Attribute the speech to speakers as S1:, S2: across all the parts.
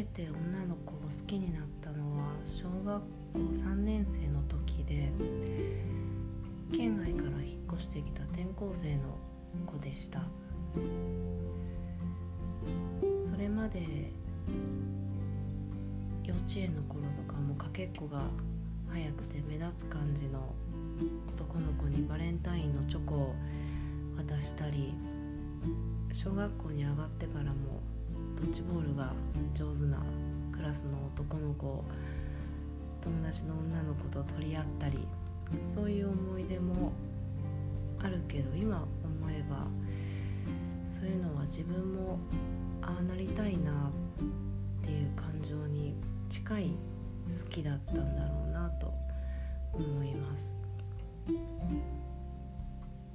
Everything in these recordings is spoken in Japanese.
S1: めて女の子を好きになったのは小学校3年生の時で県外から引っ越してきた転校生の子でした。それまで幼稚園の頃とかもかけっこが早くて目立つ感じの男の子にバレンタインのチョコを渡したり小学校に上がってからもドッジボールが上手なクラスの男の子友達の女の子と取り合ったりそういう思い出もあるけど今思えばそういうのは自分もああなりたいなっていう感情に近い好きだったんだろうなと思います。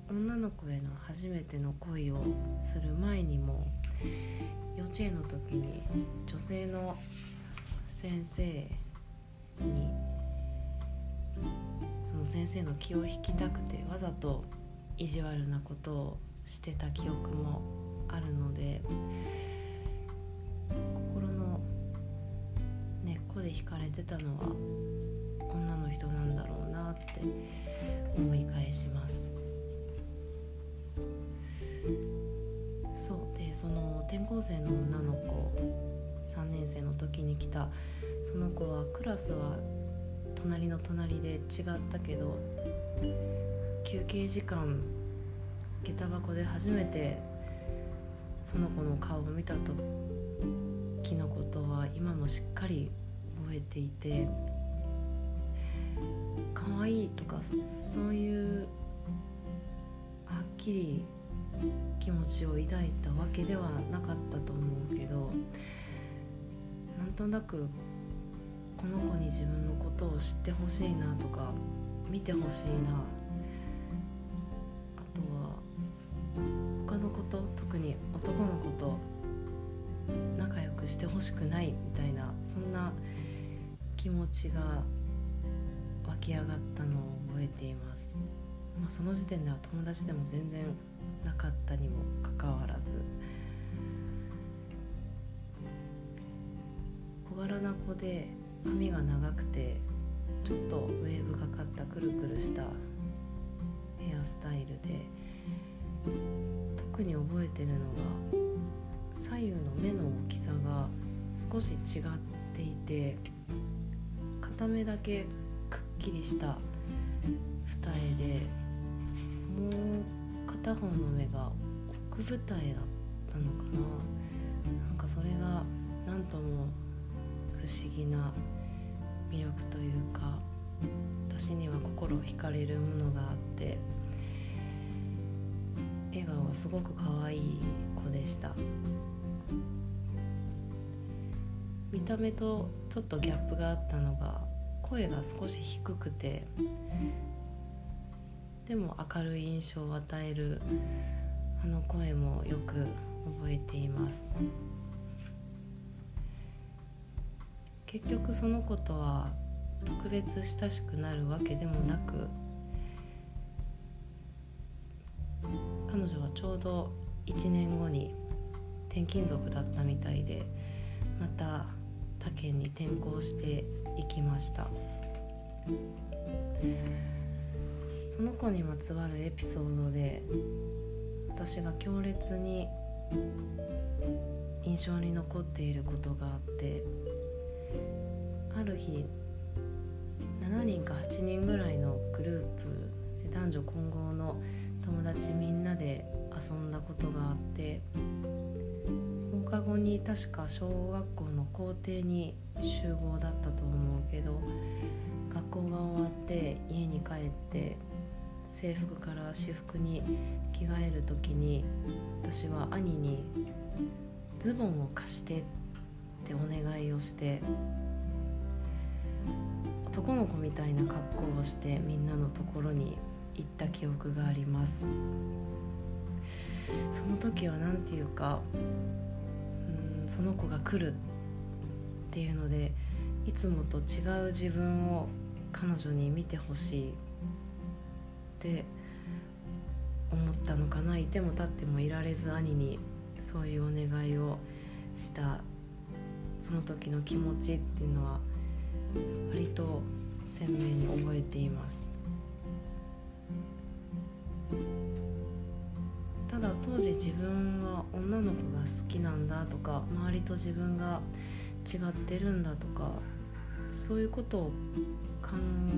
S1: 女の子への初めての恋をする前にも幼稚園の時に女性の先生にその先生の気を引きたくてわざと意地悪なことをしてた記憶もあるので心の根っこで惹かれてたのは女の人なんだろうなって思い返します。そう。でその転校生の女の子3年生の時に来たその子はクラスは隣の隣で違ったけど休憩時間下駄箱で初めてその子の顔を見た時のことは今もしっかり覚えていて可愛いとかそういうはっきり気持ちを抱いたわけではなかったと思うけどなんとなくこの子に自分のことを知ってほしいなとか見てほしいな。あとは他のこと特に男の子と仲良くしてほしくないみたいなそんな気持ちが湧き上がったのを覚えています、まあ、その時点では友達でも全然なかったにもかかわらず。小柄な子で髪が長くてちょっとウェーブがかったくるくるしたヘアスタイルで特に覚えてるのが左右の目の大きさが少し違っていて片目だけくっきりした二重でもう片方の目が奥二重だったのかな。なんかそれが何とも不思議な魅力というか私には心惹かれるものがあって笑顔がすごく可愛い子でした。見た目とちょっとギャップがあったのが声が少し低くてでも明るい印象を与えるあの声もよく覚えています。結局その子とは特別親しくなるわけでもなく彼女はちょうど1年後に転勤族だったみたいでまた他県に転校していきました。その子にまつわるエピソードで私が強烈に印象に残っていることがあってある日7人か8人ぐらいのグループ男女混合の友達みんなで遊んだことがあって放課後に確か小学校の校庭に集合だったと思うけど学校が終わって家に帰って制服から私服に着替える時に私は兄にズボンを貸してってお願いをして男の子みたいな格好をしてみんなのところに行った記憶があります。その時は何て言うかうんその子が来るっていうのでいつもと違う自分を彼女に見てほしい。って思ったのかな。いても立ってもいられず兄にそういうお願いをした。その時の気持ちっていうのは割と鮮明に覚えています。ただ当時自分は女の子が好きなんだとか周りと自分が違ってるんだとかそういうことを考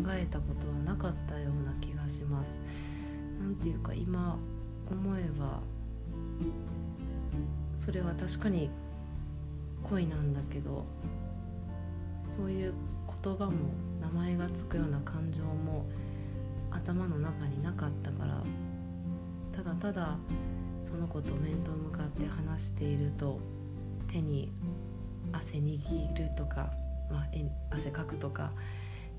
S1: えたことはなかったような気がします。何ていうか今思えばそれは確かに恋なんだけどそういう言葉も名前が付くような感情も頭の中になかったからただただその子と面と向かって話していると手に汗握るとか、まあ、汗かくとか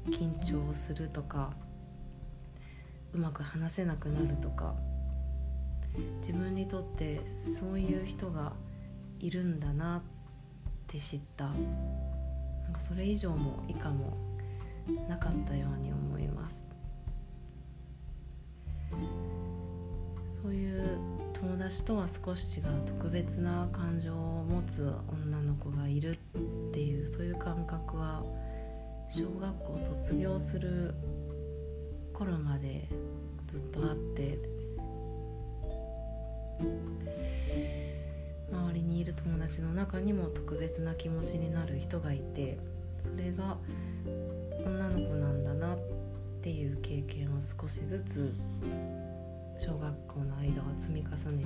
S1: 緊張するとかうまく話せなくなるとか自分にとってそういう人がいるんだなって知った。なんかそれ以上も以下もなかったように思います。そういう友達とは少し違う特別な感情を持つ女の子がいるっていうそういう感覚は小学校卒業する頃までずっとあって周りにいる友達の中にも特別な気持ちになる人がいてそれが女の子なんだなっていう経験を少しずつ小学校の間は積み重ね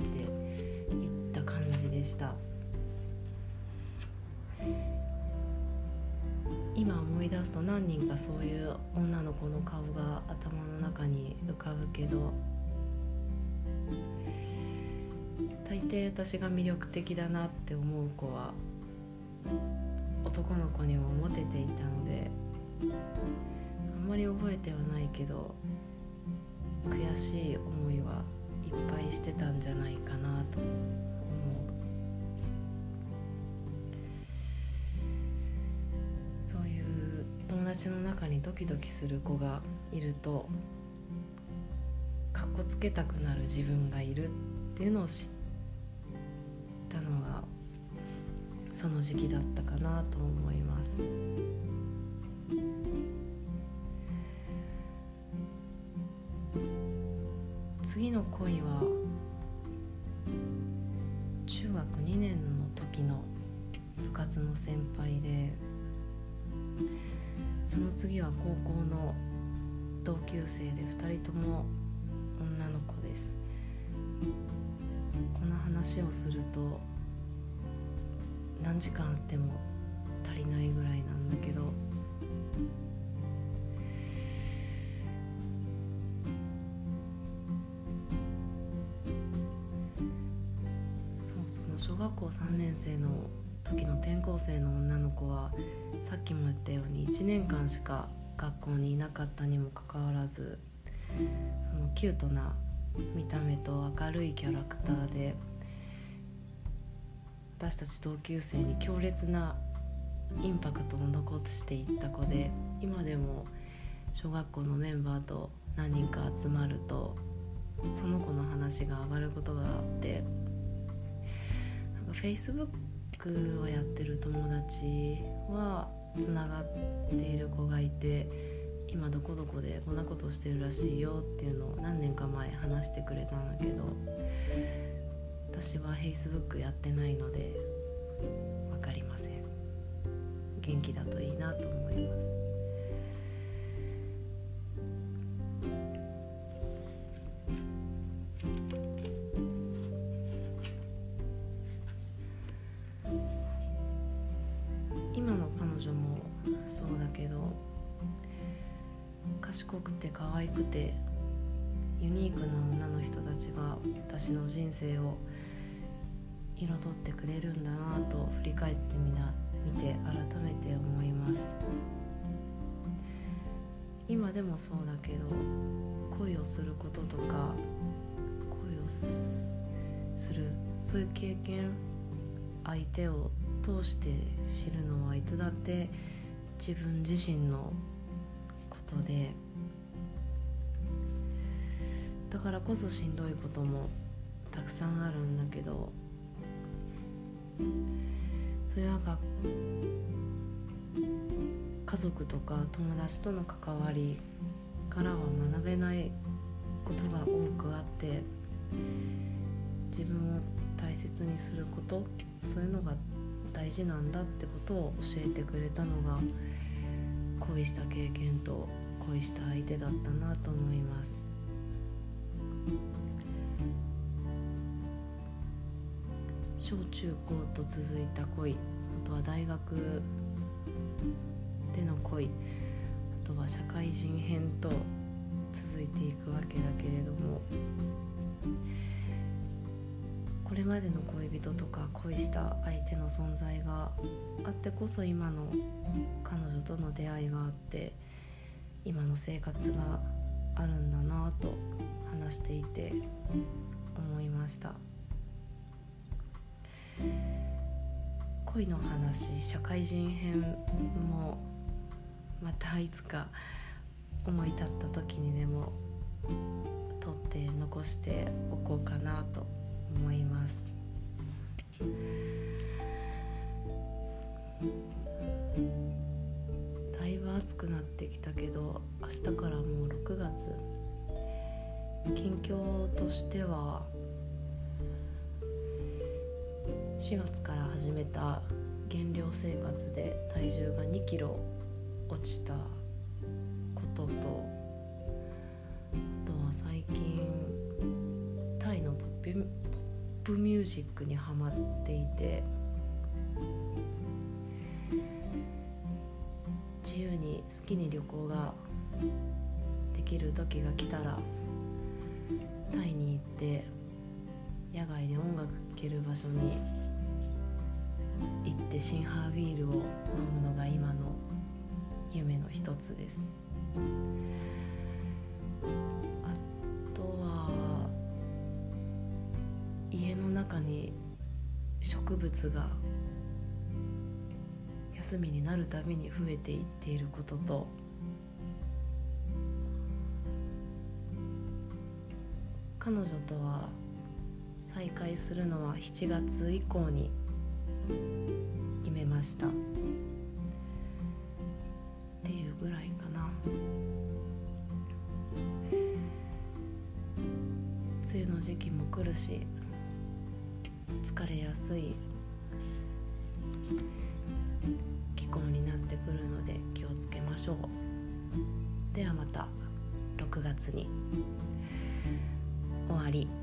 S1: ていった感じでした。今思い出すと何人かそういう女の子の顔が頭の中に浮かぶけど大抵私が魅力的だなって思う子は男の子にもモテていたのであんまり覚えてはないけど悔しい思いはいっぱいしてたんじゃないかなと。思う達の中にドキドキする子がいるとかっこつけたくなる自分がいるっていうのを知ったのがその時期だったかなと思います。次の恋は中学2年の時の部活の先輩でその次は高校の同級生で2人とも女の子です。この話をすると何時間あっても足りないぐらいなんだけどそうその小学校3年生の時の転校生の女の子はさっきも言ったように1年間しか学校にいなかったにもかかわらずそのキュートな見た目と明るいキャラクターで私たち同級生に強烈なインパクトを残していった子で今でも小学校のメンバーと何人か集まるとその子の話が上がることがあってフェイスブックをやってる友達はつながっている子がいて今どこどこでこんなことしてるらしいよっていうのを何年か前話してくれたんだけど私は Facebook やってないので分かりません。元気だといいなと思います。賢くて可愛くてユニークな女の人たちが私の人生を彩ってくれるんだなと振り返ってみな見て改めて思います。今でもそうだけど恋をすることとか恋をするそういう経験相手を通して知るのはいつだって自分自身のことで。だからこそしんどいこともたくさんあるんだけど。それはが家族とか友達との関わりからは学べないことが多くあって自分を大切にすることそういうのが大事なんだってことを教えてくれたのが恋した経験と恋した相手だったなと思います。小中高と続いた恋。あとは大学での恋。あとは社会人編と続いていくわけだけれども。これまでの恋人とか恋した相手の存在があってこそ今の彼女との出会いがあって今の生活があるんだなと話していて思いました。恋の話社会人編もまたいつか思い立った時にでも撮って残しておこうかなと思います。だいぶ暑くなってきたけど明日からもう6月。近況としては4月から始めた減量生活で体重が2キロ落ちたこととあとは最近タイのポッププミュージックにハマっていて自由に好きに旅行ができる時が来たらタイに行って野外で音楽聴ける場所に行ってシンハービールを飲むのが今の夢の一つですあとは家の。中に植物が休みになるたびに増えていっていることと。彼女とは再会するのは7月以降に決めました。っていうぐらいかな。梅雨の時期も来るし疲れやすい。くるので気をつけましょう。ではまた6月に終わり。